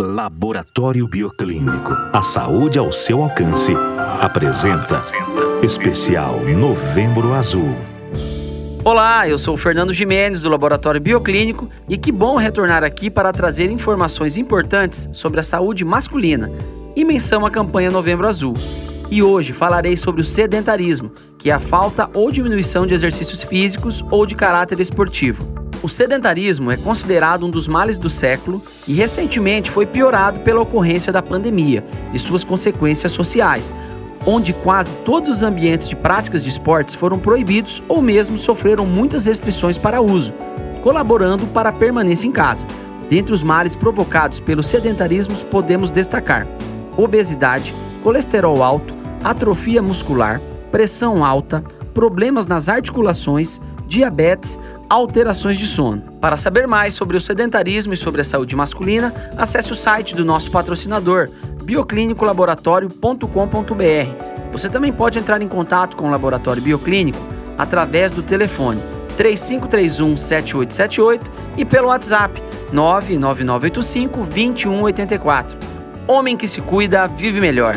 Laboratório Bioclínico. A saúde ao seu alcance. Apresenta Especial Novembro Azul. Olá, eu sou o Fernando Jimenez do Laboratório Bioclínico e que bom retornar aqui para trazer informações importantes sobre a saúde masculina e menção à campanha Novembro Azul. E hoje falarei sobre o sedentarismo, que é a falta ou diminuição de exercícios físicos ou de caráter esportivo. O sedentarismo é considerado um dos males do século e recentemente foi piorado pela ocorrência da pandemia e suas consequências sociais, onde quase todos os ambientes de práticas de esportes foram proibidos ou mesmo sofreram muitas restrições para uso, colaborando para a permanência em casa. Dentre os males provocados pelo sedentarismo podemos destacar obesidade, colesterol alto, atrofia muscular, pressão alta, problemas nas articulações, diabetes, alterações de sono. Para saber mais sobre o sedentarismo e sobre a saúde masculina, acesse o site do nosso patrocinador, bioclinicolaboratório.com.br. Você também pode entrar em contato com o Laboratório Bioclínico através do telefone 3531 7878 e pelo WhatsApp 99985 2184. Homem que se cuida, vive melhor.